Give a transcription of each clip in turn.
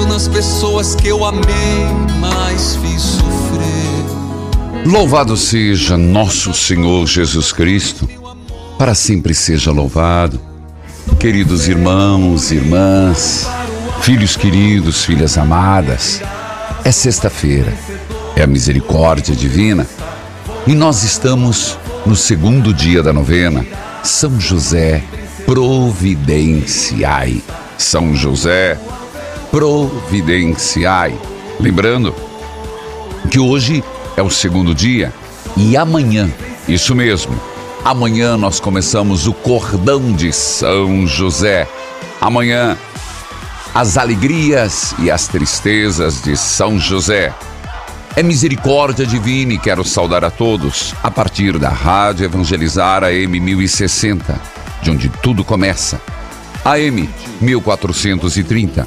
Penso nas pessoas que eu amei, mas fiz sofrer. Louvado seja nosso Senhor Jesus Cristo, para sempre seja louvado. Queridos irmãos, irmãs, filhos queridos, filhas amadas, é sexta-feira, é a misericórdia divina e nós estamos no segundo dia da novena são José, providenciai. São José, providenciai. Lembrando que hoje é o segundo dia e amanhã, isso mesmo, amanhã nós começamos o cordão de São José. Amanhã, as alegrias e as tristezas de São José. É misericórdia divina e quero saudar a todos a partir da Rádio Evangelizar AM 1060, de onde tudo começa. AM 1430,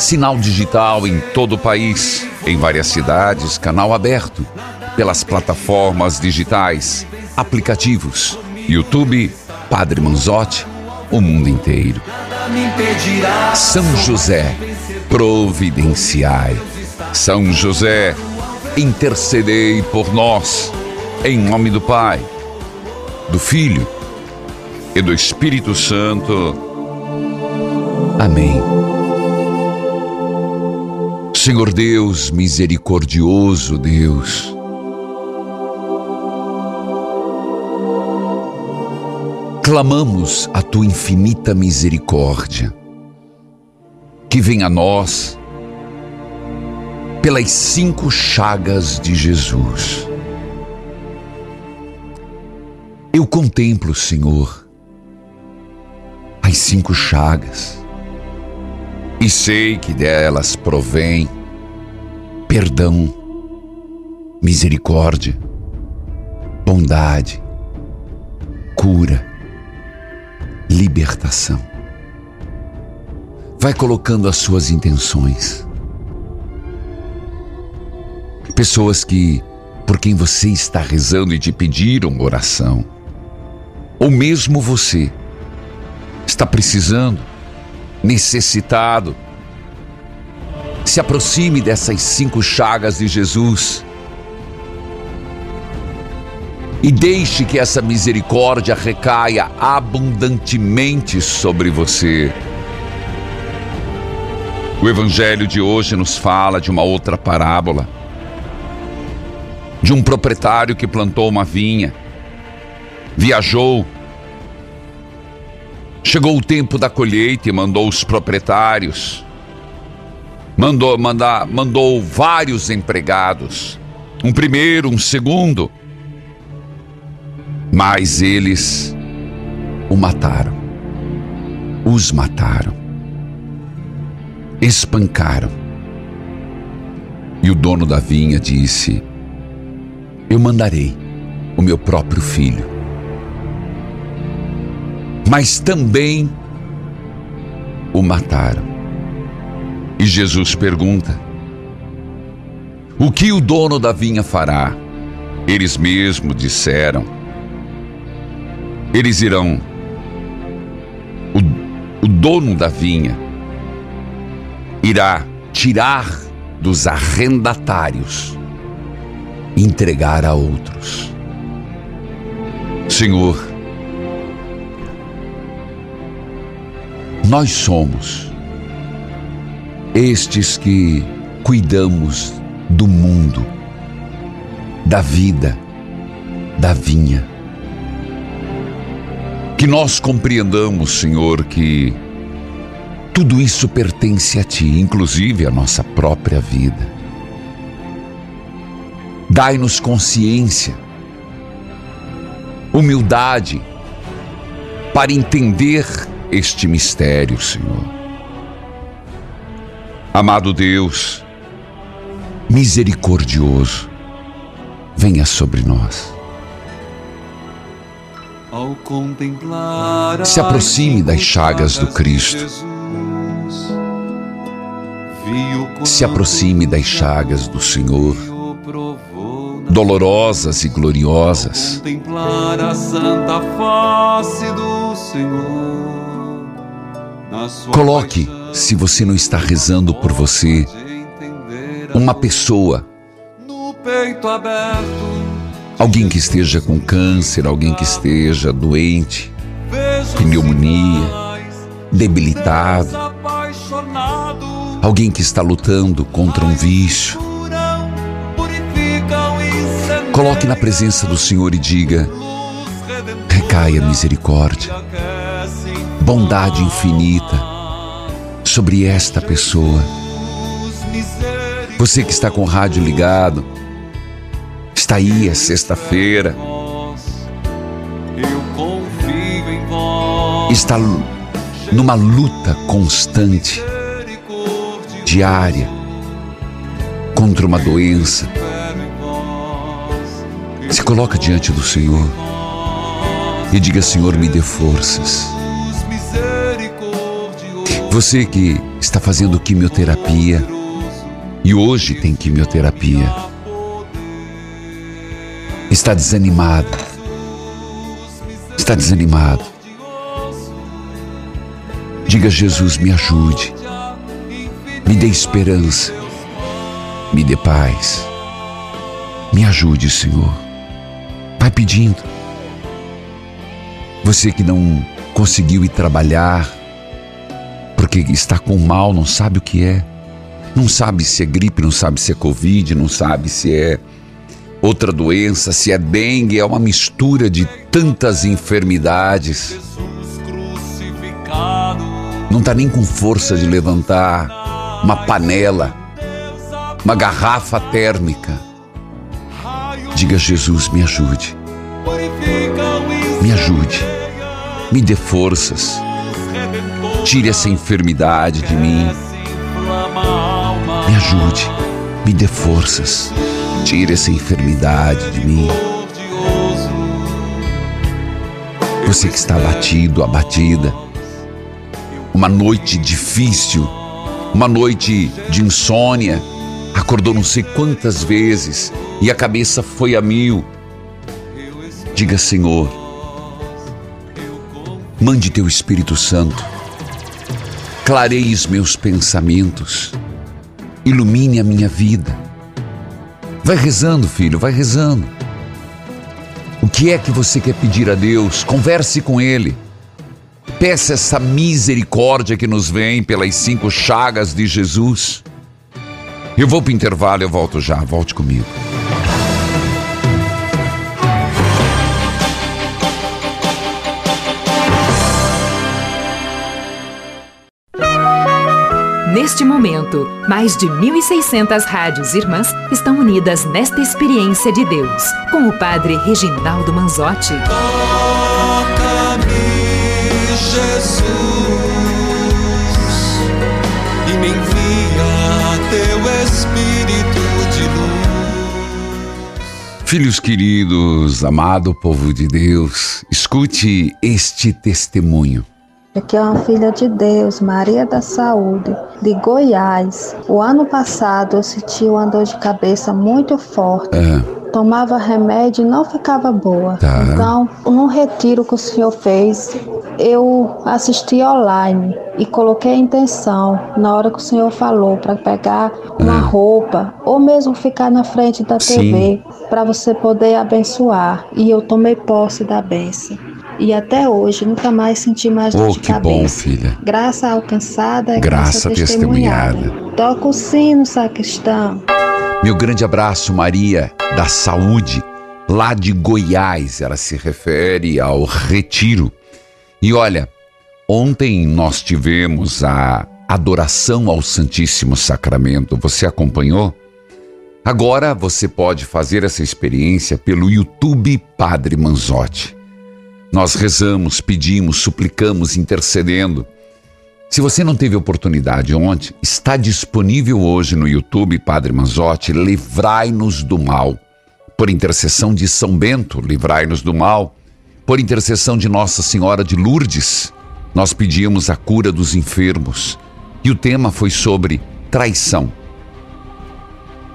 Sinal digital em todo o país, em várias cidades, canal aberto, pelas plataformas digitais, aplicativos, YouTube, Padre Manzotti, o mundo inteiro. São José providenciai. São José, intercedei por nós, em nome do Pai, do Filho e do Espírito Santo. Amém. Senhor Deus, misericordioso Deus, clamamos a tua infinita misericórdia que vem a nós pelas cinco chagas de Jesus. Eu contemplo, Senhor, as cinco chagas e sei que delas provém perdão, misericórdia, bondade, cura, libertação vai colocando as suas intenções. Pessoas que, por quem você está rezando e te pediram oração, ou mesmo você, está precisando, necessitado, se aproxime dessas cinco chagas de Jesus e deixe que essa misericórdia recaia abundantemente sobre você. O evangelho de hoje nos fala de uma outra parábola. De um proprietário que plantou uma vinha, viajou, chegou o tempo da colheita e mandou os proprietários, mandou, mandar, mandou vários empregados, um primeiro, um segundo, Mas eles o mataram, os mataram, espancaram. E o dono da vinha disse: Eu mandarei o meu próprio filho. Mas também o mataram. E Jesus pergunta: O que o dono da vinha fará? Eles mesmos disseram: Eles irão. O, o dono da vinha irá tirar dos arrendatários e entregar a outros. Senhor, nós somos estes que cuidamos do mundo, da vida, da vinha. Que nós compreendamos, Senhor, que tudo isso pertence a Ti, inclusive a nossa própria vida. Dai-nos consciência, humildade, para entender este mistério, Senhor. Amado Deus, misericordioso, venha sobre nós. Se aproxime das chagas do Cristo. Se aproxime das chagas do Senhor, dolorosas e gloriosas. Contemplar a santa face do Senhor. Coloque, se você não está rezando por você, uma pessoa, alguém que esteja com câncer, alguém que esteja doente, pneumonia, debilitado, alguém que está lutando contra um vício. Coloque na presença do Senhor e diga: recaia misericórdia bondade infinita sobre esta pessoa. Você que está com o rádio ligado, está aí, é sexta-feira, está numa luta constante, diária, contra uma doença. Se coloca diante do Senhor e diga: Senhor, me dê forças. Você que está fazendo quimioterapia e hoje tem quimioterapia, está desanimado, está desanimado. Diga Jesus, me ajude, me dê esperança, me dê paz, me ajude, Senhor. Vai pedindo. Você que não conseguiu ir trabalhar, porque está com mal, não sabe o que é. Não sabe se é gripe, não sabe se é Covid, não sabe se é outra doença, se é dengue, é uma mistura de tantas enfermidades. Não está nem com força de levantar uma panela, uma garrafa térmica. Diga, Jesus, me ajude. Me ajude. Me dê forças. Tire essa enfermidade de mim. Me ajude, me dê forças. Tire essa enfermidade de mim. Você que está abatido, abatida. Uma noite difícil, uma noite de insônia. Acordou não sei quantas vezes e a cabeça foi a mil. Diga, Senhor, mande teu Espírito Santo clareie os meus pensamentos, ilumine a minha vida. Vai rezando, filho, vai rezando. O que é que você quer pedir a Deus? Converse com Ele. Peça essa misericórdia que nos vem pelas cinco chagas de Jesus. Eu vou para o intervalo, eu volto já. Volte comigo. Neste momento, mais de 1.600 rádios irmãs estão unidas nesta experiência de Deus, com o Padre Reginaldo Manzotti. Toca-me, Jesus, e me envia teu Espírito de luz. Filhos queridos, amado povo de Deus, escute este testemunho. Aqui é uma filha de Deus, Maria da Saúde, de Goiás. O ano passado eu senti uma dor de cabeça muito forte. Ah, Tomava remédio e não ficava boa. Tá. Então, num retiro que o senhor fez, eu assisti online e coloquei a intenção na hora que o senhor falou para pegar uma roupa ou mesmo ficar na frente da. Sim. TV para você poder abençoar. E eu tomei posse da bênção. E até hoje nunca mais senti mais dor oh, de que cabeça. bom, filha. Graça alcançada é Graça graça, testemunhada. Toca o sino, sacristão. Meu grande abraço, Maria da Saúde, lá de Goiás. Ela se refere ao retiro. E olha, ontem nós tivemos a adoração ao Santíssimo Sacramento. Você acompanhou? Agora você pode fazer essa experiência pelo YouTube Padre Manzotti. Nós rezamos, pedimos, suplicamos, intercedendo. Se você não teve oportunidade ontem, está disponível hoje no YouTube Padre Manzotti, Livrai-nos do Mal. Por intercessão de São Bento, livrai-nos do mal. Por intercessão de Nossa Senhora de Lourdes, nós pedimos a cura dos enfermos. E o tema foi sobre traição.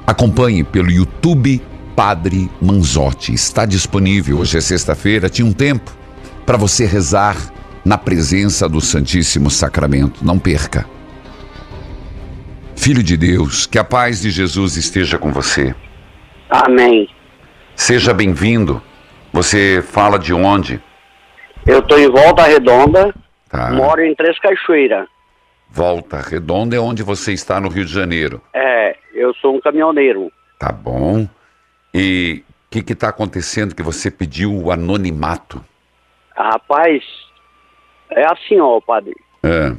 Acompanhe pelo YouTube Padre Manzotti. Está disponível. Hoje é sexta-feira, tinha um tempo para você rezar na presença do Santíssimo Sacramento. Não perca. Filho de Deus, que a paz de Jesus esteja com você. Amém. Seja bem-vindo. Você fala de onde? Eu estou em Volta Redonda, Tá. moro em Três Cachoeiras. Volta Redonda é onde você está no Rio de Janeiro. É, eu sou um caminhoneiro. Tá bom. E o que está acontecendo que você pediu o anonimato? Rapaz, é assim, ó, padre. É,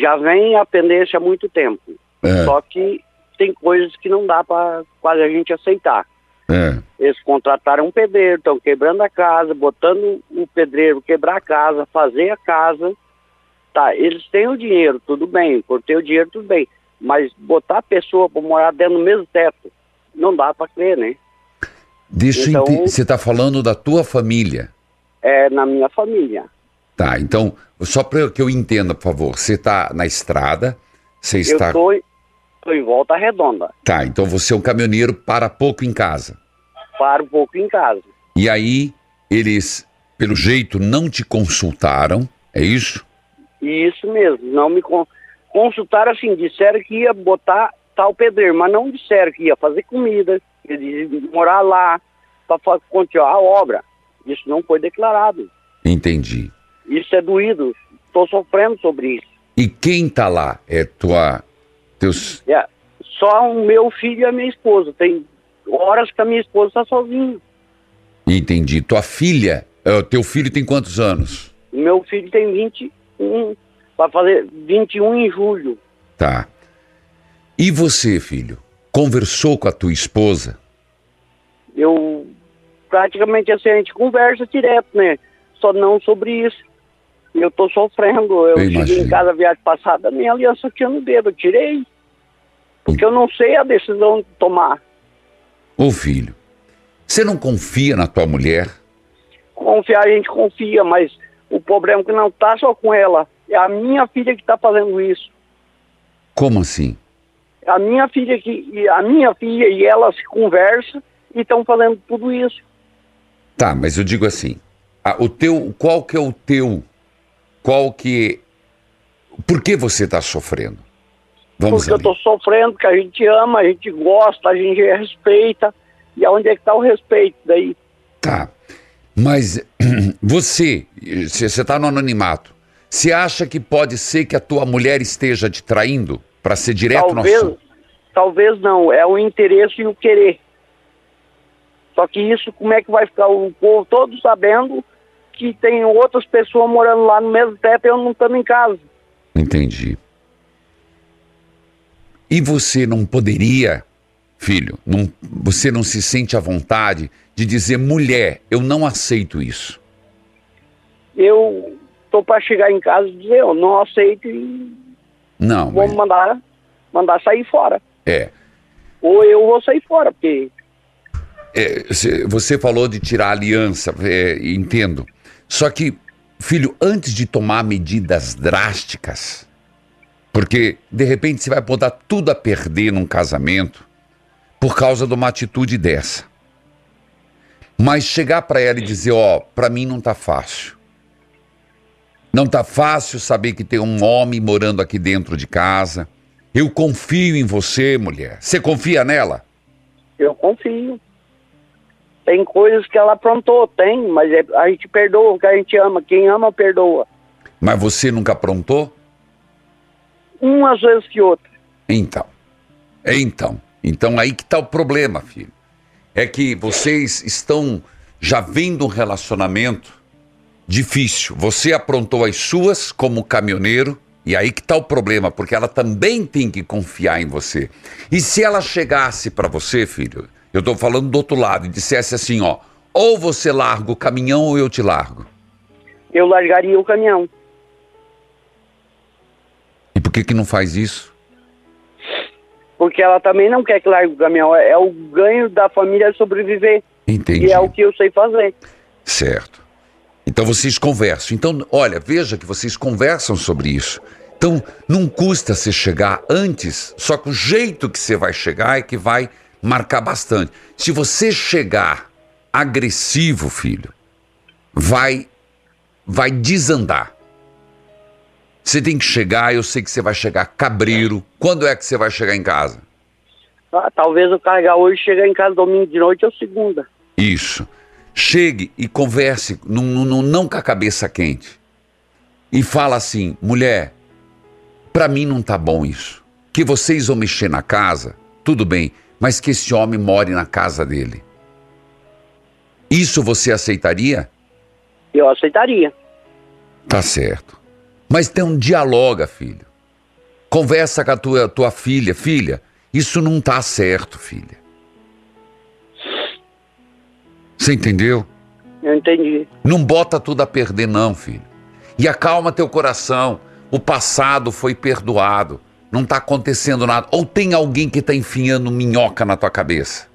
Já vem a pendência há muito tempo. é, Só que tem coisas que não dá para quase a gente aceitar. é. Eles contrataram um pedreiro, estão quebrando a casa, botando o pedreiro quebrar a casa, fazer a casa. Tá, eles têm o dinheiro, tudo bem, por ter o dinheiro, tudo bem. Mas botar a pessoa para morar dentro do mesmo teto, não dá para crer, né? Deixa Então- Você está falando da tua família. É na minha família. Tá, então, só para que eu entenda, por favor, você está na estrada, você Eu está. tô, em- tô em volta redonda. Tá, então você é um caminhoneiro para pouco em casa. Paro um pouco em casa. E aí, eles, pelo jeito, não te consultaram, é isso? Isso mesmo, não me con- consultaram assim, disseram que ia botar tal pedreiro, mas não disseram que ia fazer comida, que ia morar lá para continuar a obra. Isso não foi declarado. Entendi. Isso é doído. Estou sofrendo sobre isso. E quem tá lá? É tua. Teus. É, só o meu filho e a minha esposa. Tem horas que a minha esposa está sozinha. Entendi. Tua filha. é, teu filho tem quantos anos? Meu filho tem 21, vai fazer 21 em julho. Tá. E você, filho? Conversou com a tua esposa? eu praticamente assim, a gente conversa direto, né? Só não sobre isso. Eu tô sofrendo. Eu, Eu cheguei em casa a viagem passada, minha aliança tinha no dedo, eu tirei. Porque eu não sei a decisão de tomar. Ô filho, você não confia na tua mulher? Confiar a gente confia, mas o problema é que não tá só com ela. É a minha filha que tá fazendo isso. Como assim? A minha filha que a minha filha e ela se conversam e estão fazendo tudo isso. Tá, mas eu digo assim, a- o teu, qual que é o teu, qual que, por que você está sofrendo? Vamos porque eu ali. tô sofrendo, porque a gente ama, a gente gosta, a gente respeita. E aonde é que tá o respeito daí? Tá, mas você, você está no anonimato, você acha que pode ser que a tua mulher esteja te traindo para ser direto no talvez, assunto? talvez não, é o interesse e o querer. Só que isso, como é que vai ficar o povo todo sabendo que tem outras pessoas morando lá no mesmo teto e eu não estando em casa? Entendi. E você não poderia, filho, não, você não se sente à vontade de dizer, mulher, eu não aceito isso. Eu tô para chegar em casa e dizer, eu não aceito e Não, vou mas, mandar, mandar sair fora. é. Ou eu vou sair fora, porque É, cê- você falou de tirar aliança, é, entendo. Só que, filho, antes de tomar medidas drásticas, porque de repente você vai botar tudo a perder num casamento por causa de uma atitude dessa. Mas chegar para ela e dizer, ó, para mim não tá fácil. Não tá fácil saber que tem um homem morando aqui dentro de casa. Eu confio em você, mulher. Você confia nela? eu confio. Tem coisas que ela aprontou, tem, mas é- a gente perdoa o que a gente ama. Quem ama, perdoa. Mas você nunca aprontou? Umas vezes que outra. Então. Então. Então aí que está o problema, filho. É que vocês estão já vendo um relacionamento difícil. Você aprontou as suas como caminhoneiro. E aí que está o problema, porque ela também tem que confiar em você. E se ela chegasse para você, filho, eu estou falando do outro lado, e dissesse assim, ó, ou você larga o caminhão ou eu te largo. Eu largaria o caminhão. E por que que não faz isso? Porque ela também não quer que largue o caminhão. É é o ganho da família sobreviver. Entendi. E é o que eu sei fazer. Certo. Então vocês conversam. Então, olha, veja que vocês conversam sobre isso. Então, não custa você chegar antes, só que o jeito que você vai chegar é que vai marcar bastante. Se você chegar agressivo, filho, vai vai desandar. Você tem que chegar, eu sei que você vai chegar cabreiro. Quando é que você vai chegar em casa? Ah, talvez eu carregar hoje, chegar em casa domingo de noite ou segunda. Isso. Chegue e converse, não, não, não com a cabeça quente. E fala assim, mulher, pra mim não tá bom isso. Que vocês vão mexer na casa, tudo bem, mas que esse homem more na casa dele. Isso você aceitaria? Eu aceitaria. Tá certo. Mas tem um dialoga, filho. Conversa com a tua, tua filha. Filha, isso não tá certo, filha. Você entendeu? Eu entendi. Não bota tudo a perder, não, filho. E acalma teu coração. O passado foi perdoado. Não tá acontecendo nada. Ou tem alguém que tá enfiando minhoca na tua cabeça?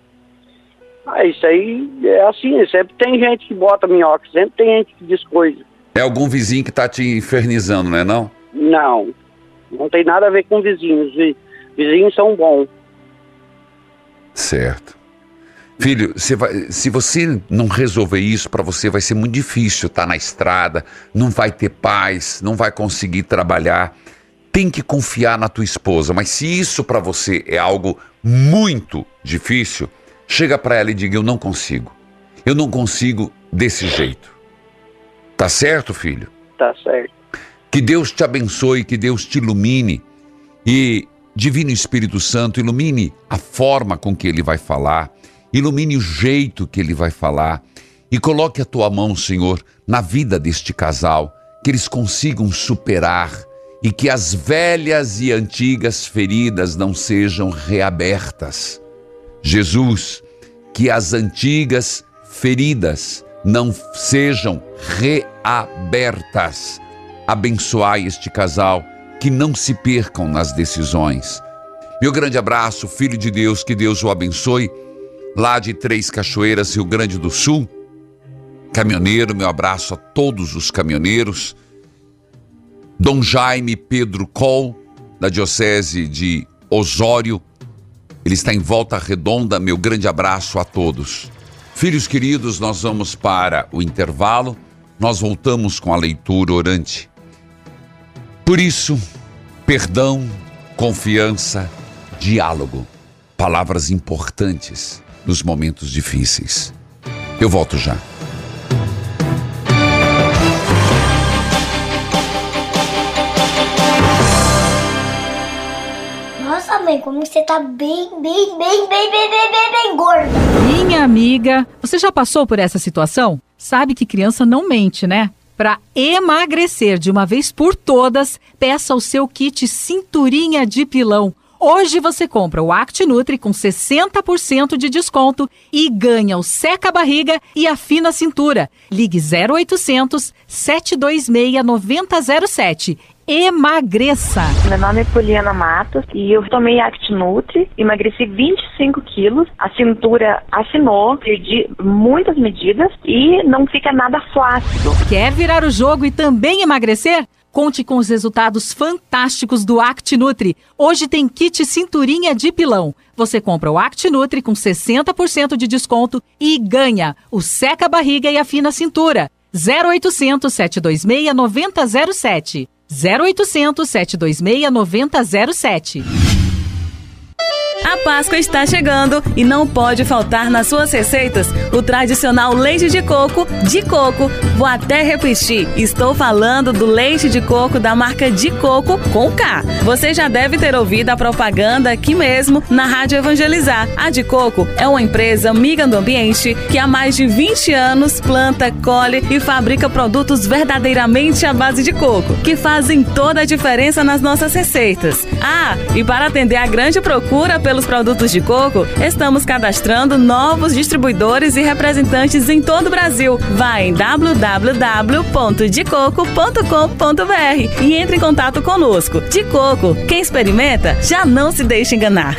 Ah, isso aí é assim, sempre tem gente que bota minhoca, sempre tem gente que diz coisa. É algum vizinho que tá te infernizando, não é não? Não, não tem nada a ver com vizinhos. Vi- Vizinhos são bons. Certo. Filho, vai- se você não resolver isso, para você vai ser muito difícil estar na estrada, não vai ter paz, não vai conseguir trabalhar. Tem que confiar na tua esposa, mas se isso para você é algo muito difícil, chega para ela e diga: Eu não consigo. Eu não consigo desse jeito. Tá certo, filho? Tá certo. Que Deus te abençoe, que Deus te ilumine e Divino Espírito Santo ilumine a forma com que ele vai falar, ilumine o jeito que ele vai falar e coloque a tua mão, Senhor, na vida deste casal, que eles consigam superar e que as velhas e antigas feridas não sejam reabertas. Jesus, que as antigas feridas não sejam reabertas. Abençoai este casal, que não se percam nas decisões. Meu grande abraço, filho de Deus, que Deus o abençoe. Lá de Três Cachoeiras, Rio Grande do Sul. Caminhoneiro, meu abraço a todos os caminhoneiros. Dom Jaime Pedro Col, da Diocese de Osório. Ele está em volta redonda. Meu grande abraço a todos. Filhos queridos, nós vamos para o intervalo. Nós voltamos com a leitura orante. Por isso, perdão, confiança, diálogo. Palavras importantes nos momentos difíceis. Eu volto já. Como você tá bem, bem, bem, bem, bem, bem, bem, bem gorda. Minha amiga, você já passou por essa situação? Sabe que criança não mente, né? Para emagrecer de uma vez por todas, peça o seu kit Cinturinha de Pilão. Hoje você compra o ActiNutri com 60% de desconto e ganha o seca barriga e afina a cintura. Ligue 0800 726 9007 emagreça. Meu nome é Poliana Matos e eu tomei ActiNutri, emagreci 25 quilos, a cintura afinou, perdi muitas medidas e não fica nada flácido. Quer virar o jogo e também emagrecer? Conte com os resultados fantásticos do ActiNutri. Hoje tem kit cinturinha de pilão. Você compra o ActiNutri com 60% de desconto e ganha o seca barriga e afina cintura. 0800 726 9007. 0800 726 9007. A Páscoa está chegando e não pode faltar nas suas receitas o tradicional leite de coco de coco. Vou até repetir, estou falando do leite de coco da marca de coco com K. Você já deve ter ouvido a propaganda aqui mesmo na Rádio Evangelizar. A de coco é uma empresa amiga do ambiente que há mais de 20 anos planta, colhe e fabrica produtos verdadeiramente à base de coco, que fazem toda a diferença nas nossas receitas. Ah, e para atender a grande procura pelos produtos de coco, estamos cadastrando novos distribuidores e representantes em todo o Brasil. Vá em www.decoco.com.br e entre em contato conosco. De Coco, quem experimenta já não se deixa enganar.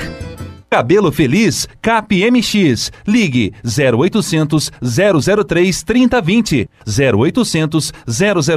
Cabelo Feliz CapMX. Ligue 0800 003 3020. 0800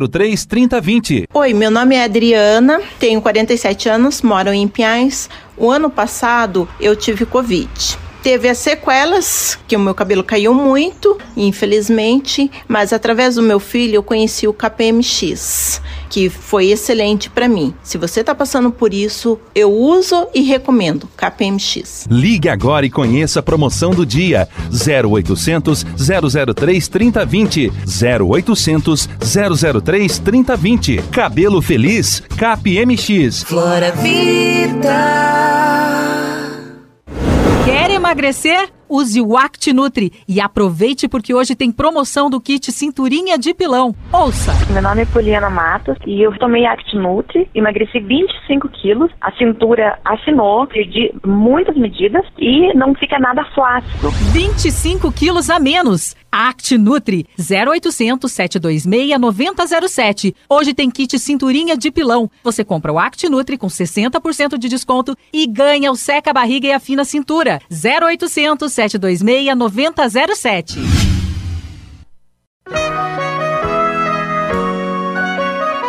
003 3020. Oi, meu nome é Adriana, tenho 47 anos, moro em Pinhais. O ano passado eu tive Covid. Teve as sequelas, que o meu cabelo caiu muito, infelizmente, mas através do meu filho eu conheci o KPMX, que foi excelente para mim. Se você está passando por isso, eu uso e recomendo KPMX. Ligue agora e conheça a promoção do dia. 0800 003 3020 0800 003 3020 Cabelo Feliz KPMX Flora Vida Quer emagrecer? Use o ActiNutri e aproveite porque hoje tem promoção do kit cinturinha de pilão. Ouça! Meu nome é Poliana Matos e eu tomei ActiNutri, emagreci 25 quilos, a cintura afinou, perdi muitas medidas e não fica nada flácido. 25 quilos a menos. ActiNutri 0800 726 9007. Hoje tem kit cinturinha de pilão. Você compra o ActiNutri com 60% de desconto e ganha o seca barriga e afina cintura. 0800 726 9007.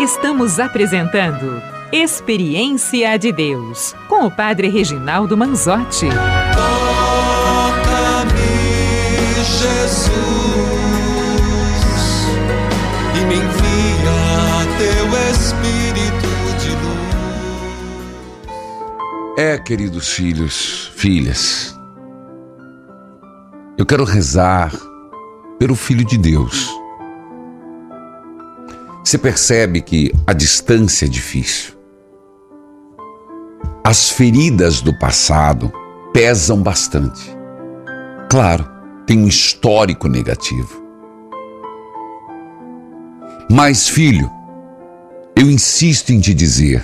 Estamos apresentando Experiência de Deus com o Padre Reginaldo Manzotti. Toca-me, Jesus, e me envia teu Espírito de luz. É, queridos filhos, filhas, eu quero rezar pelo Filho de Deus. Você percebe que a distância é difícil. As feridas do passado pesam bastante. Claro, tem um histórico negativo. Mas, filho, eu insisto em te dizer,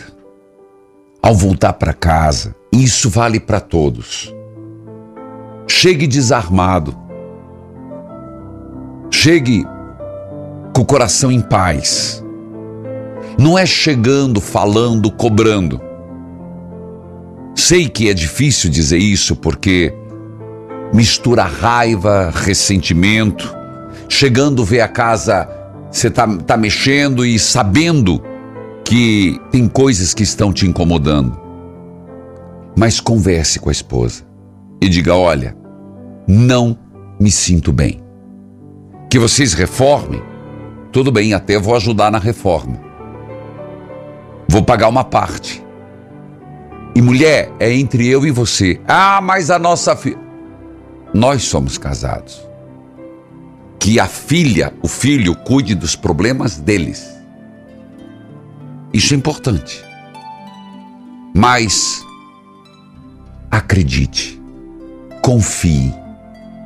ao voltar para casa, isso vale para todos. Chegue desarmado. Chegue com o coração em paz. Não é chegando, falando, cobrando. Sei que é difícil dizer isso porque mistura raiva, ressentimento. Chegando, ver a casa, você tá, tá mexendo e sabendo que tem coisas que estão te incomodando. Mas converse com a esposa e diga: olha, não me sinto bem. Que vocês reformem, tudo bem, até vou ajudar na reforma. Vou pagar uma parte. E mulher, é entre eu e você. Ah, mas a nossa filha. Nós somos casados. Que a filha, o filho, cuide dos problemas deles. Isso é importante. Mas acredite, confie,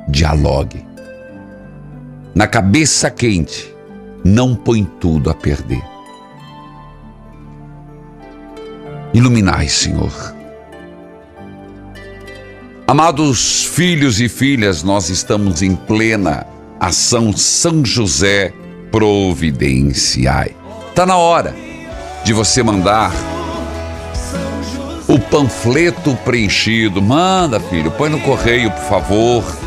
dialogue. Na cabeça quente, não põe tudo a perder. Iluminai, Senhor, Amados filhos e filhas, nós estamos em plena ação São José Providenciai. Tá na hora de você mandar o panfleto preenchido. Manda, filho, põe no correio, por favor.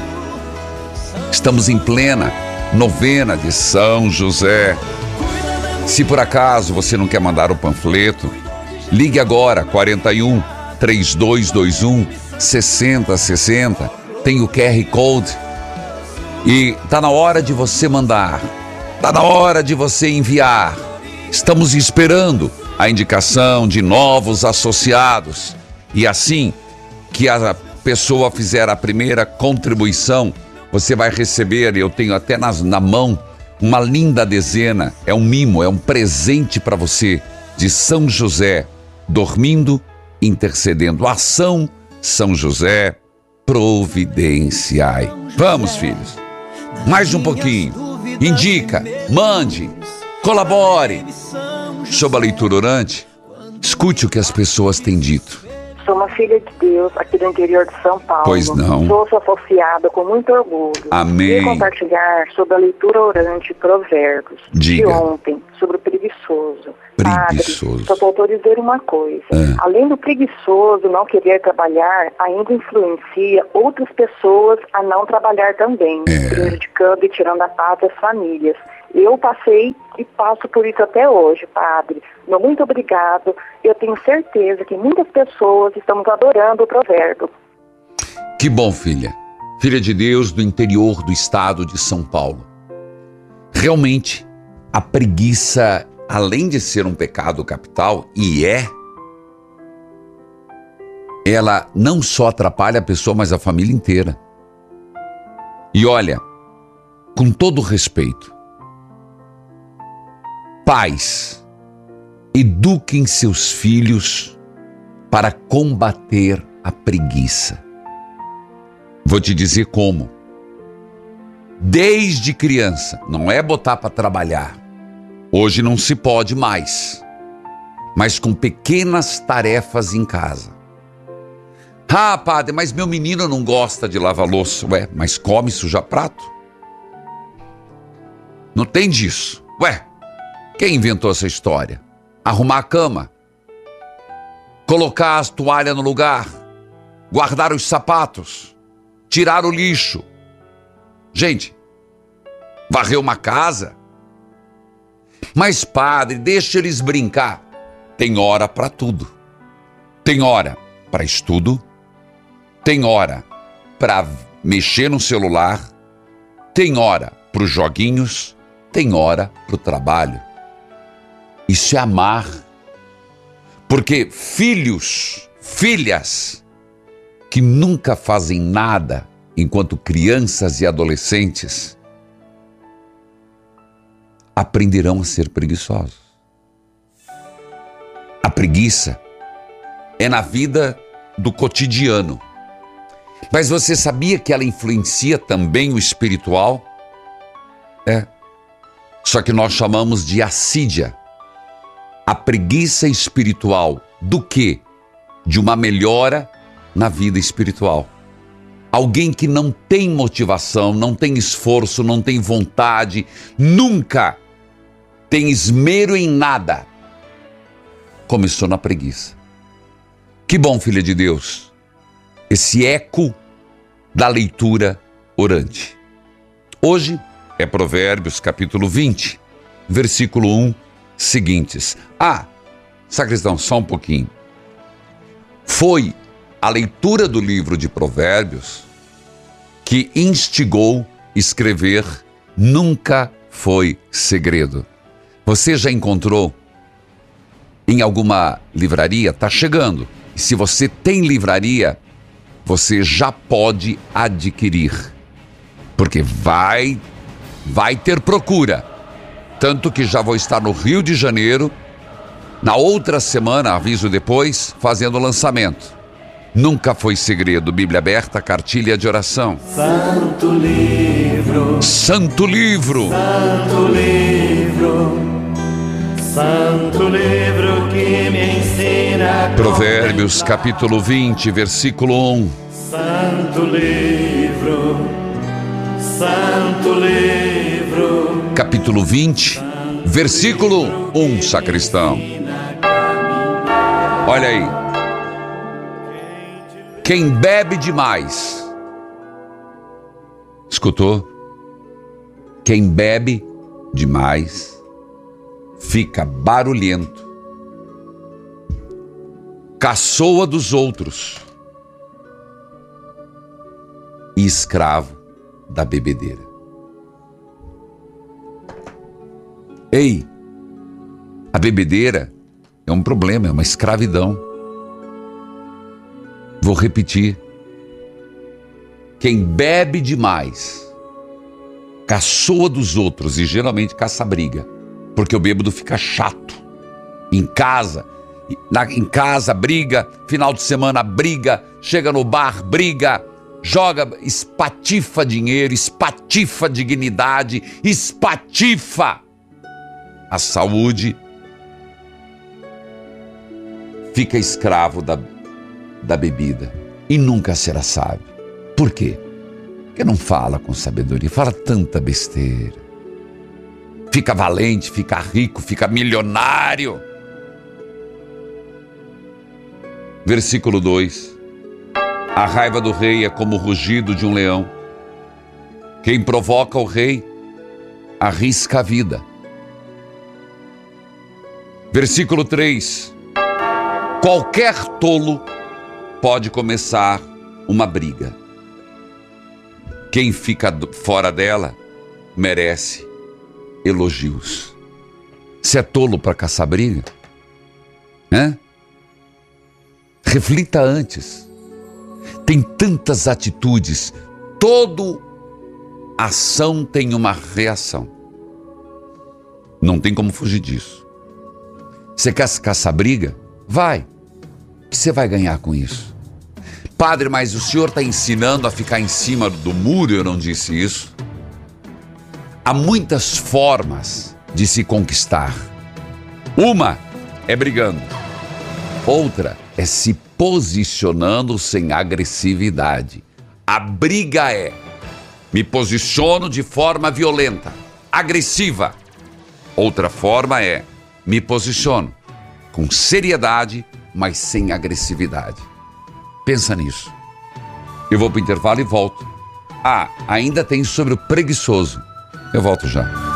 Estamos em plena novena de São José. Se por acaso você não quer mandar o panfleto, ligue agora 41 3221 6060. Tem o QR Code. E tá na hora de você mandar. Tá na hora de você enviar. Estamos esperando a indicação de novos associados. E assim que a pessoa fizer a primeira contribuição, você vai receber, eu tenho até nas, na mão, uma linda dezena. É um mimo, é um presente para você de São José, dormindo, intercedendo. Ação São José, providenciai. Vamos, filhos. Mais um pouquinho. Indica, mande, colabore. Sobre a leitura orante, escute o que as pessoas têm dito. Sou uma filha de Deus aqui do interior de São Paulo. Pois não. Sou sua associada com muito orgulho. Amém. E compartilhar sobre a leitura orante Provérbios Diga. de ontem, sobre o preguiçoso. Preguiçoso. Padre, só faltou dizer uma coisa. É. Além do preguiçoso não querer trabalhar, ainda influencia outras pessoas a não trabalhar também, É. prejudicando e tirando a paz das famílias. Eu passei e passo por isso até hoje, padre. Muito obrigado. Eu tenho certeza que muitas pessoas estamos adorando o provérbio. Que bom, filha. Filha de Deus do interior do estado de São Paulo. Realmente, a preguiça, além de ser um pecado capital, e é, ela não só atrapalha a pessoa, mas a família inteira. E olha, com todo respeito, pais, eduquem seus filhos para combater a preguiça. Vou te dizer como. Desde criança, não é botar para trabalhar. Hoje não se pode mais. Mas com pequenas tarefas em casa. Ah, padre, mas meu menino não gosta de lavar louça. Ué, mas come suja prato? Não tem disso. Ué, quem inventou essa história? Arrumar a cama, colocar as toalhas no lugar, guardar os sapatos, tirar o lixo. Gente, varrer uma casa. Mas, padre, deixa eles brincar. Tem hora para tudo. Tem hora para estudo, tem hora para mexer no celular, tem hora para os joguinhos, tem hora para o trabalho. Isso é amar. Porque filhos, filhas que nunca fazem nada enquanto crianças e adolescentes aprenderão a ser preguiçosos. A preguiça é na vida do cotidiano. Mas você sabia que ela influencia também o espiritual? É. Só que nós chamamos de assídia. A preguiça espiritual do quê? De uma melhora na vida espiritual. Alguém que não tem motivação, não tem esforço, não tem vontade, nunca tem esmero em nada. Começou na preguiça. Que bom, filha de Deus, esse eco da leitura orante. Hoje é Provérbios capítulo 20, versículo 1, seguintes. Ah, sacristão, só um pouquinho. Foi a leitura do livro de Provérbios que instigou escrever Nunca Foi Segredo. Você já encontrou em alguma livraria? Tá chegando. E se você tem livraria, você já pode adquirir. Porque vai vai ter procura. Tanto que já vou estar no Rio de Janeiro na outra semana, aviso depois, fazendo o lançamento. Nunca foi segredo. Bíblia aberta, cartilha de oração. Santo livro, Santo livro. santo livro, santo livro que me ensina. Provérbios capítulo 20, versículo 1. Santo livro, Santo livro. Capítulo 20, versículo 1, sacristão. Olha aí. Quem bebe demais. Escutou? Quem bebe demais fica barulhento, caçoa dos outros e escravo da bebedeira. Ei, a bebedeira é um problema, é uma escravidão. Vou repetir. Quem bebe demais caçoa dos outros e geralmente caça briga, porque o bêbado fica chato. Em casa, na, em casa briga, final de semana briga, chega no bar briga, joga, espatifa dinheiro, espatifa dignidade, espatifa a saúde, fica escravo da, da bebida e nunca será sábio. Por quê? Porque não fala com sabedoria, fala tanta besteira. Fica valente, fica rico, fica milionário. Versículo 2: A raiva do rei é como o rugido de um leão. Quem provoca o rei arrisca a vida. Versículo 3: Qualquer tolo pode começar uma briga. Quem fica fora dela merece elogios. Se é tolo para caçar briga, né? Reflita antes. Tem tantas atitudes, todo ação tem uma reação. Não tem como fugir disso. Você quer caçar briga? Vai. O que você vai ganhar com isso? Padre, mas o senhor está ensinando a ficar em cima do muro? Eu não disse isso. Há muitas formas de se conquistar. Uma é brigando, outra é se posicionando sem agressividade. A briga é: me posiciono de forma violenta, agressiva. Outra forma é: me posiciono com seriedade, mas sem agressividade. Pensa nisso. Eu vou para o intervalo e volto. Ah, ainda tem sobre o preguiçoso. Eu volto já.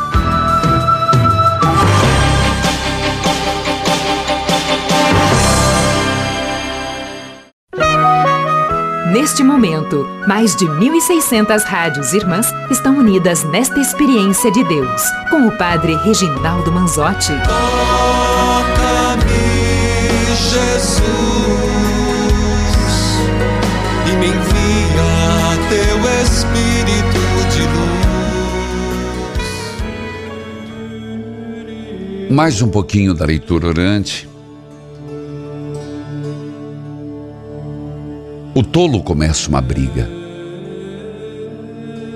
Neste momento, mais de 1.600 rádios irmãs estão unidas nesta experiência de Deus, com o Padre Reginaldo Manzotti. Toca-me, Jesus, e me envia teu Espírito de luz. Mais um pouquinho da leitura orante. O tolo começa uma briga.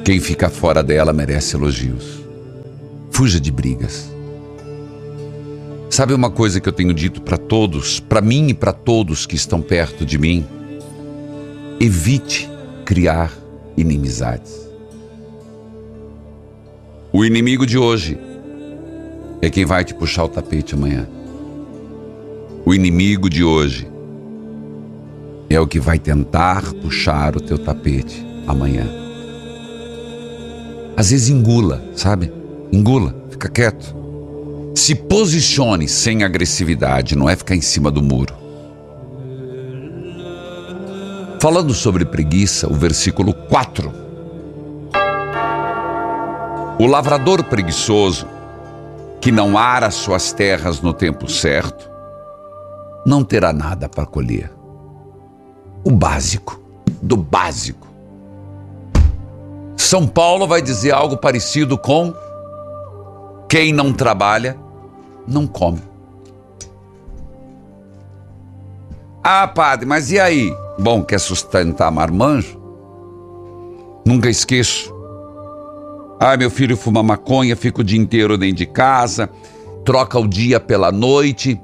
Quem fica fora dela merece elogios. Fuja de brigas. Sabe uma coisa que eu tenho dito para todos, para mim e para todos que estão perto de mim? Evite criar inimizades. O inimigo de hoje é quem vai te puxar o tapete amanhã. O inimigo de hoje é o que vai tentar puxar o teu tapete amanhã. Às vezes engula, sabe? Engula, fica quieto. Se posicione sem agressividade, não é ficar em cima do muro. Falando sobre preguiça, o versículo 4. O lavrador preguiçoso, que não ara suas terras no tempo certo, não terá nada para colher o básico, do básico. São Paulo vai dizer algo parecido com: quem não trabalha, não come. Ah, padre, mas e aí? Bom, quer sustentar marmanjo? Nunca esqueço. Ah, meu filho fuma maconha, fica o dia inteiro dentro de casa, troca o dia pela noite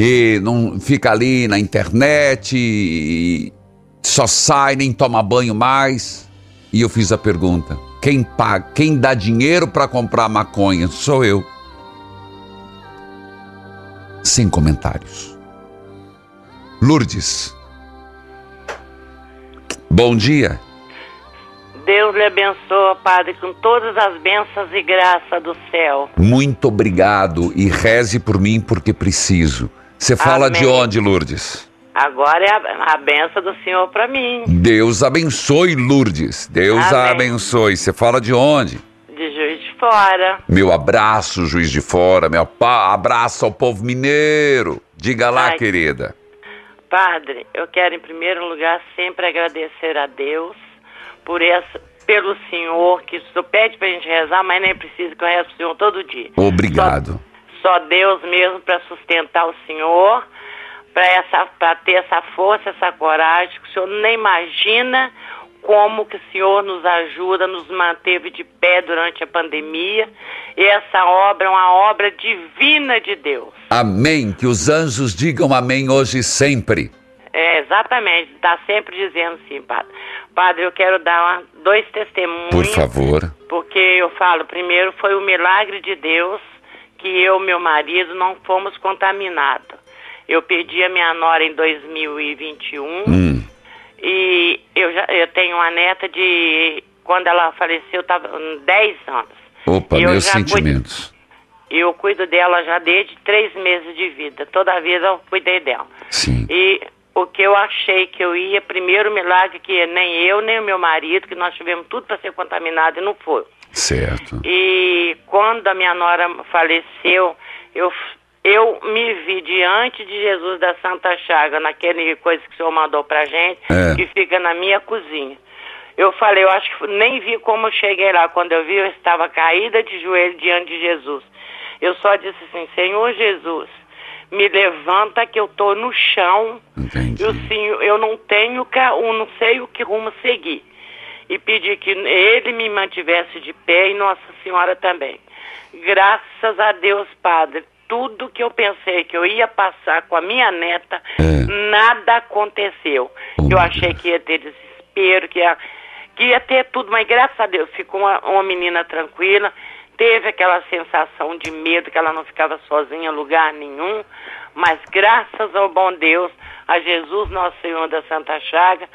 e não fica ali na internet. E... só sai, nem toma banho mais. E eu fiz a pergunta: quem paga, quem dá dinheiro para comprar maconha? Sou eu. Sem comentários. Lourdes. Bom dia. Deus lhe abençoe, Padre, com todas as bênçãos e graças do céu. Muito obrigado e reze por mim porque preciso. Você fala Amém. de onde, Lourdes? Agora é a, a benção do Senhor para mim, Deus abençoe, Lourdes. Deus a Amém. abençoe. Você fala de onde? de Juiz de Fora. Meu abraço, juiz de fora. Meu pa- abraço ao povo mineiro. Diga lá, Ai. querida. Padre, eu quero em primeiro lugar sempre agradecer a Deus por essa, pelo Senhor, que só pede pra gente rezar, mas nem precisa que eu rezo pro Senhor todo dia. Obrigado. Só Deus mesmo para sustentar o Senhor, para essa, pra ter essa força, essa coragem, que o Senhor nem imagina como que o Senhor nos ajuda, nos manteve de pé durante a pandemia. E essa obra é uma obra divina de Deus. Amém. Que os anjos digam amém hoje e sempre. É, exatamente, está sempre dizendo sim, padre. Padre, eu quero dar uma- dois testemunhos. Por favor. Porque eu falo, primeiro foi o milagre de Deus que eu e meu marido não fomos contaminados. Eu perdi a minha nora em 2021 Hum. e eu já eu tenho uma neta de quando ela faleceu estava 10 anos. Opa, Eu meus cuido- sentimentos. E eu cuido dela já desde três meses de vida. Toda a vida eu cuidei dela. Sim. E o que eu achei que eu ia, primeiro milagre que nem eu, nem o meu marido, que nós tivemos tudo para ser contaminado e não foi. Certo. E quando a minha nora faleceu, eu, eu me vi diante de Jesus da Santa Chaga, naquele coisa que o senhor mandou pra gente, É. que fica na minha cozinha. Eu falei, eu acho que nem vi como eu cheguei lá. Quando eu vi, eu estava caída de joelho diante de Jesus. Eu só disse assim, Senhor Jesus, me levanta que eu tô no chão. E o senhor, eu não tenho, eu não sei o que rumo seguir. E pedi que ele me mantivesse de pé e Nossa Senhora também. Graças a Deus, Padre, tudo que eu pensei que eu ia passar com a minha neta, nada aconteceu. eu achei que ia ter desespero, que ia, que ia ter tudo, mas graças a Deus ficou uma, uma menina tranquila. Teve aquela sensação de medo que ela não ficava sozinha em lugar nenhum, mas graças ao bom Deus, a Jesus Nosso Senhor da Santa Chaga,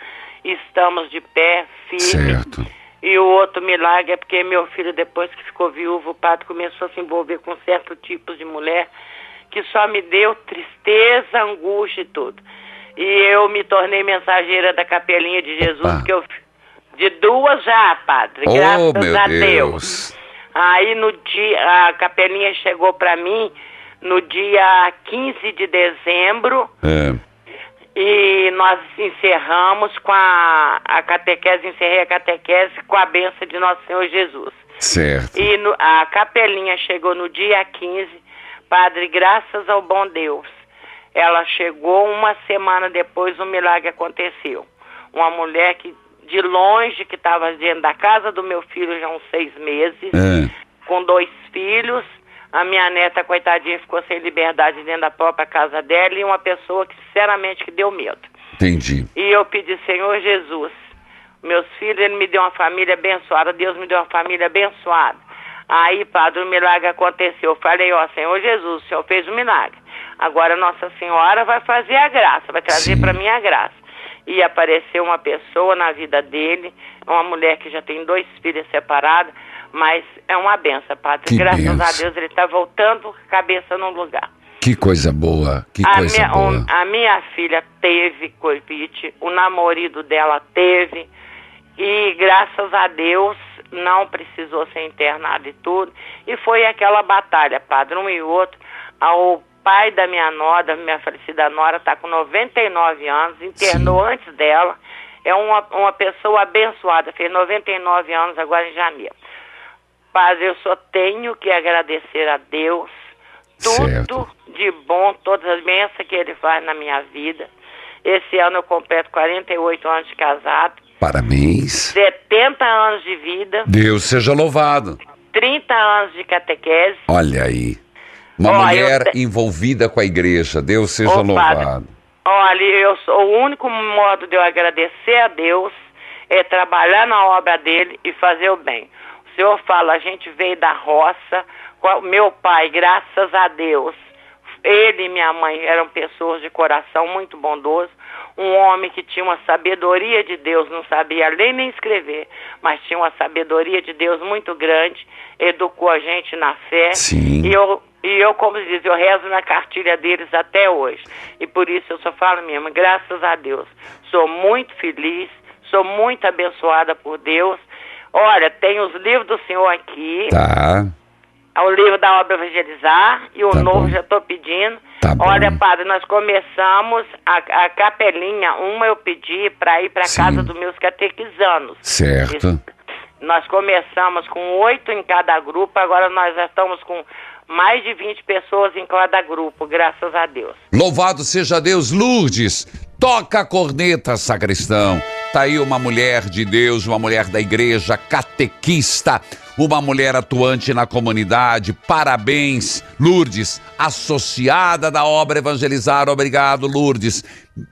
estamos de pé, firme. Certo. E o outro milagre é porque meu filho, depois que ficou viúvo, o padre começou a se envolver com certo tipo de mulher que só me deu tristeza, angústia e tudo. E eu me tornei mensageira da capelinha de Jesus, que eu de duas já, padre, graças oh, meu a Deus. Deus. Aí no dia, a capelinha chegou para mim no dia 15 de dezembro É. e nós encerramos com a, a catequese, encerrei a catequese com a benção de Nosso Senhor Jesus. Certo. E no- a capelinha chegou no dia 15, padre, graças ao bom Deus. Ela chegou uma semana depois, o milagre aconteceu. Uma mulher que de longe, que estava dentro da casa do meu filho já há uns seis meses, É. com dois filhos. A minha neta, coitadinha, ficou sem liberdade dentro da própria casa dela e uma pessoa que, sinceramente, que deu medo. Entendi. E eu pedi, Senhor Jesus, meus filhos, Ele me deu uma família abençoada, Deus me deu uma família abençoada. Aí, padre, o milagre aconteceu. Eu falei, ó, Senhor Jesus, o Senhor fez um milagre. Agora Nossa Senhora vai fazer a graça, vai trazer para mim a graça. E apareceu uma pessoa na vida dele, uma mulher que já tem dois filhos separados, mas é uma benção, padre. Que Graças benção. a Deus ele está voltando cabeça no lugar. Que coisa boa. Que A coisa minha, boa. o- a minha filha teve Covid, o namorado dela teve, e graças a Deus não precisou ser internado e tudo. E foi aquela batalha, padre, um e outro. Ah, O pai da minha nora, minha falecida nora, está com 99 anos, internou antes dela. É uma, uma pessoa abençoada, fez 99 anos agora em janeiro. Padre, eu só tenho que agradecer a Deus tudo de bom, todas as bênçãos que Ele faz na minha vida. Esse ano eu completo 48 anos de casado, Parabéns. 70 anos de vida, Deus seja louvado. 30 anos de catequese. Olha aí. Uma Ó, mulher te- envolvida com a igreja. Deus seja louvado. Olha, eu sou, o único modo de eu agradecer a Deus é trabalhar na obra dele e fazer o bem. O senhor fala, a gente veio da roça, meu pai, graças a Deus, ele e minha mãe eram pessoas de coração muito bondoso, um homem que tinha uma sabedoria de Deus, não sabia ler nem escrever, mas tinha uma sabedoria de Deus muito grande, educou a gente na fé. Sim. E eu, e eu, como diz, eu rezo na cartilha deles até hoje. E por isso eu só falo mesmo, graças a Deus. Sou muito feliz, sou muito abençoada por Deus. Olha, tem os livros do Senhor aqui. Tá. O livro da obra Evangelizar e o Tá novo bom. já estou pedindo. Tá bom. Olha, padre, nós começamos a, a capelinha. Uma eu pedi para ir para casa dos meus catequizanos. Certo. Nós começamos com oito em cada grupo, agora nós já estamos com mais de 20 pessoas em cada grupo, graças a Deus. Louvado seja Deus, Lourdes. Toca a corneta, sacristão. Tá aí uma mulher de Deus, uma mulher da igreja, catequista, uma mulher atuante na comunidade. Parabéns, Lourdes, associada da obra Evangelizar. Obrigado, Lourdes.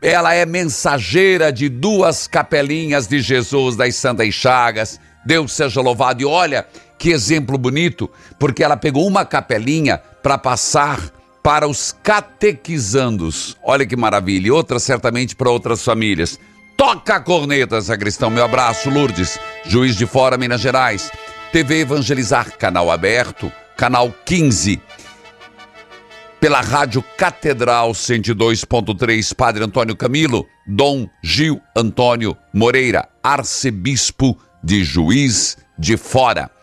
Ela é mensageira de duas capelinhas de Jesus das Santas Chagas. Deus seja louvado. E olha que exemplo bonito, porque ela pegou uma capelinha para passar para os catequizandos. Olha que maravilha. E outra certamente para outras famílias. Toca a corneta, sacristão. Meu abraço, Lourdes. Juiz de Fora, Minas Gerais. TV Evangelizar, canal aberto, canal 15. Pela Rádio Catedral 102.3, Padre Antônio Camilo, Dom Gil Antônio Moreira, arcebispo de Juiz de Fora.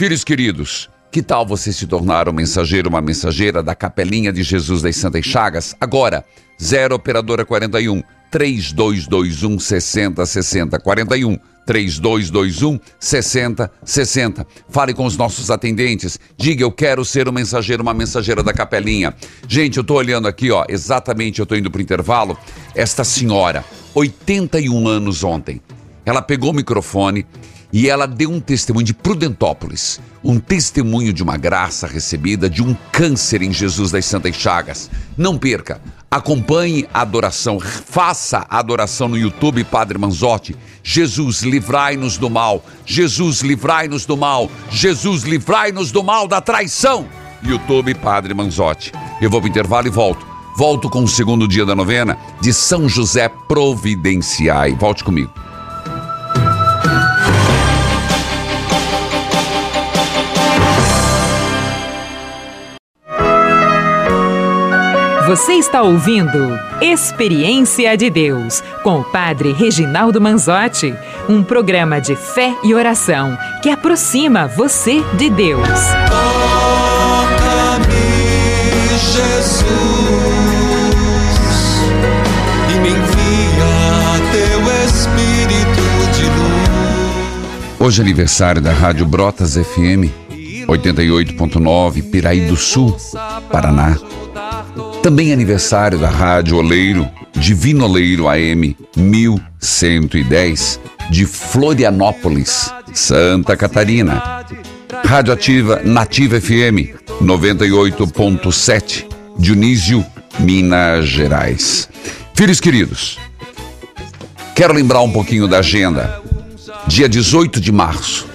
Filhos queridos, que tal você se tornar um mensageiro, uma mensageira da Capelinha de Jesus das Santas Chagas? Agora, 0 Operadora 41 3221 6060 41 3221 6060. Fale com os nossos atendentes. Diga, eu quero ser um mensageiro, uma mensageira da Capelinha. Gente, eu tô olhando aqui, ó, exatamente, eu tô indo pro intervalo. Esta senhora, 81 anos ontem. Ela pegou o microfone e ela deu um testemunho de Prudentópolis, um testemunho de uma graça recebida de um câncer em Jesus das Santas Chagas. Não perca, acompanhe a adoração, faça a adoração no YouTube Padre Manzotti. Jesus, livrai-nos do mal. Jesus, livrai-nos do mal. Jesus, livrai-nos do mal da traição. YouTube Padre Manzotti. Eu vou pro intervalo e volto. Volto com o segundo dia da novena de São José Providenciai. Volte comigo. Você está ouvindo Experiência de Deus com o Padre Reginaldo Manzotti, um programa de fé e oração que aproxima você de Deus. Toca-me, Jesus, e me envia teu Espírito de luz. Hoje é aniversário da Rádio Brotas FM 88.9 Piraí do Sul, Paraná. Também aniversário da Rádio Oleiro, Divino Oleiro AM 1110 de Florianópolis, Santa Catarina. Rádio Ativa Nativa FM 98.7 Dionísio, Minas Gerais. Filhos queridos, quero lembrar um pouquinho da agenda. Dia 18 de março,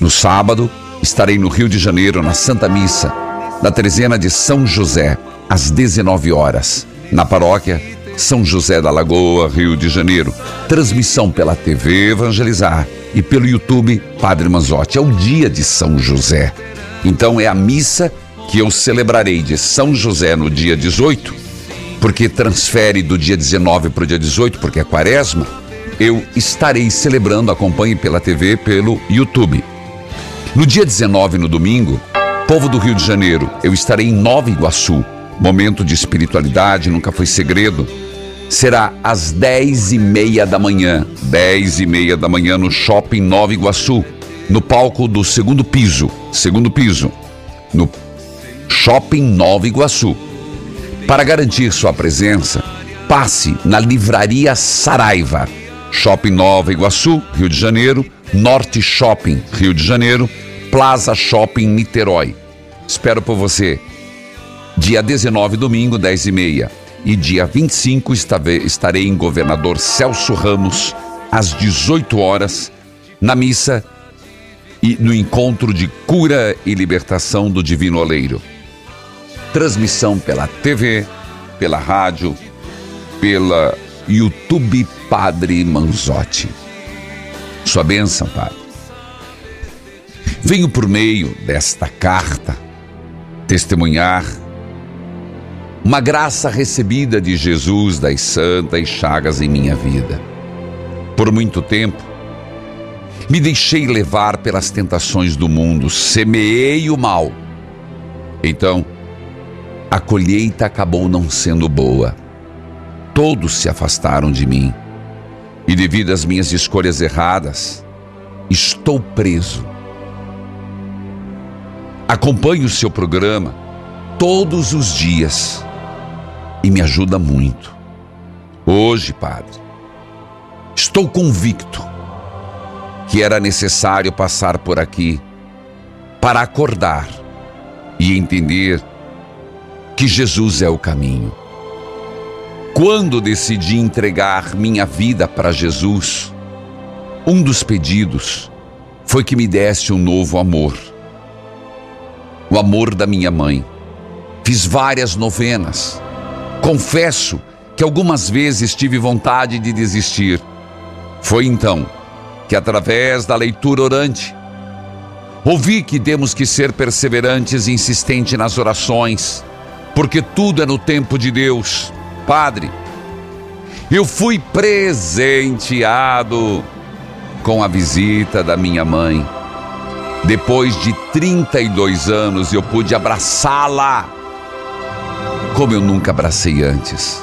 no sábado, estarei no Rio de Janeiro, na Santa Missa, da trezena de São José, às 19 horas, na paróquia São José da Lagoa, Rio de Janeiro. Transmissão pela TV Evangelizar e pelo YouTube Padre Manzotti. É o dia de São José. Então é a missa que eu celebrarei de São José no dia 18, porque transfere do dia 19 para o dia 18, porque é quaresma. Eu estarei celebrando, acompanhe pela TV, pelo YouTube. No dia 19, no domingo, povo do Rio de Janeiro, eu estarei em Nova Iguaçu. Momento de espiritualidade, nunca foi segredo. Será às 10 e meia da manhã, 10 e meia da manhã no Shopping Nova Iguaçu, no palco do segundo piso, segundo piso, no Shopping Nova Iguaçu. Para garantir sua presença, passe na Livraria Saraiva, Shopping Nova Iguaçu, Rio de Janeiro, Norte Shopping, Rio de Janeiro, Plaza Shopping Niterói. Espero por você. Dia 19, domingo, 10 e meia. e dia 25 estave- estarei em Governador Celso Ramos, às 18 horas, na missa e no encontro de cura e libertação do Divino Oleiro. Transmissão pela TV, pela rádio, pela YouTube Padre Manzotti. Sua bênção, Padre. Venho por meio desta carta testemunhar uma graça recebida de Jesus das santas chagas em minha vida. Por muito tempo, me deixei levar pelas tentações do mundo, semeei o mal. Então, a colheita acabou não sendo boa. Todos se afastaram de mim. E devido às minhas escolhas erradas, estou preso. Acompanho o seu programa todos os dias e me ajuda muito. Hoje, Padre, estou convicto que era necessário passar por aqui para acordar e entender que Jesus é o caminho. Quando decidi entregar minha vida para Jesus, um dos pedidos foi que me desse um novo amor. O amor da minha mãe. Fiz várias novenas. Confesso que algumas vezes tive vontade de desistir. Foi então que, através da leitura orante, ouvi que temos que ser perseverantes e insistentes nas orações, porque tudo é no tempo de Deus. Padre, eu fui presenteado com a visita da minha mãe. Depois de 32 anos, eu pude abraçá-la como eu nunca abracei antes.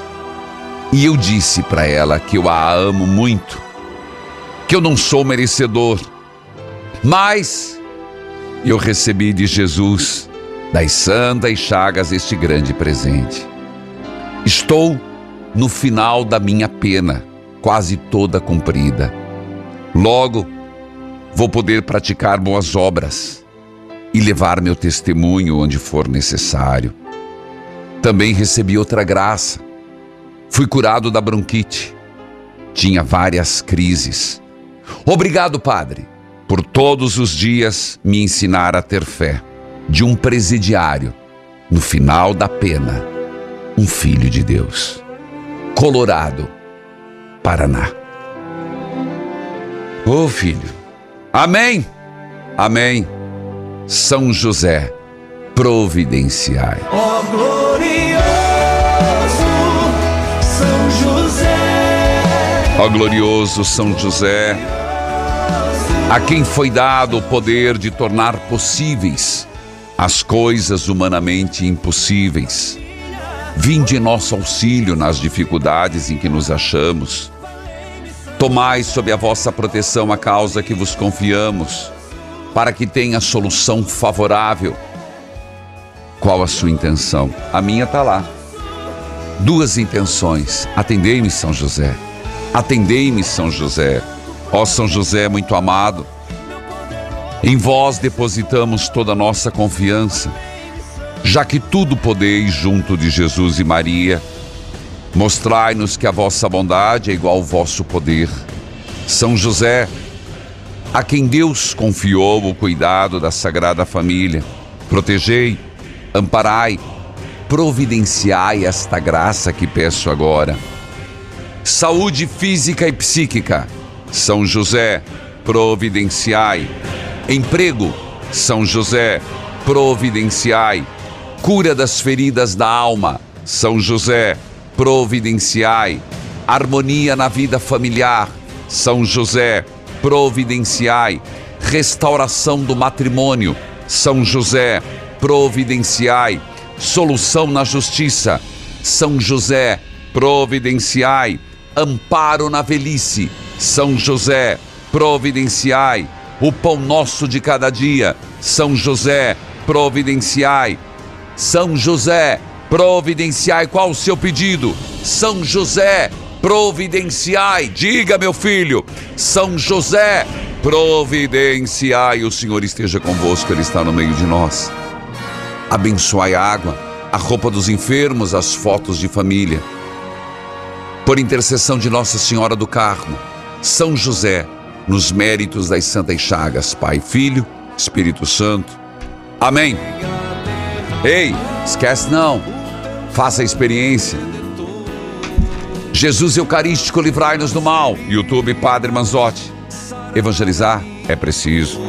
E eu disse para ela que eu a amo muito, que eu não sou merecedor, mas eu recebi de Jesus, das santas chagas, este grande presente. Estou no final da minha pena, quase toda cumprida. Logo, vou poder praticar boas obras e levar meu testemunho onde for necessário. Também recebi outra graça. Fui curado da bronquite. Tinha várias crises. Obrigado, Padre, por todos os dias me ensinar a ter fé. De um presidiário, no final da pena, um filho de Deus. Colorado, Paraná. Ô filho, amém, amém. São José, providenciai. Ó glorioso Ó glorioso São José, a quem foi dado o poder de tornar possíveis as coisas humanamente impossíveis. Vinde nosso auxílio nas dificuldades em que nos achamos. Tomai sob a vossa proteção a causa que vos confiamos, para que tenha solução favorável. Qual a sua intenção? A minha está lá. Duas intenções. Atendei-me, São José. Atendei-me, São José. Ó São José muito amado, em vós depositamos toda a nossa confiança, já que tudo podeis junto de Jesus e Maria. Mostrai-nos que a vossa bondade é igual ao vosso poder. São José, a quem Deus confiou o cuidado da Sagrada Família, protegei, amparai, providenciai esta graça que peço agora. Saúde física e psíquica, São José, providenciai. Emprego, São José, providenciai. Cura das feridas da alma, São José, providenciai. Harmonia na vida familiar, São José, providenciai. Restauração do matrimônio, São José, providenciai. Solução na justiça, São José, providenciai. Amparo na velhice, São José, providenciai. O pão nosso de cada dia, São José, providenciai. São José, providenciai. Qual o seu pedido? São José, providenciai. Diga, meu filho, São José, providenciai. O Senhor esteja convosco, Ele está no meio de nós. Abençoai a água, a roupa dos enfermos, as fotos de família. Por intercessão de Nossa Senhora do Carmo, São José, nos méritos das Santas Chagas, Pai, Filho, Espírito Santo. Amém. Ei, esquece não. Faça a experiência. Jesus Eucarístico, livrai-nos do mal. YouTube Padre Manzotti. Evangelizar é preciso.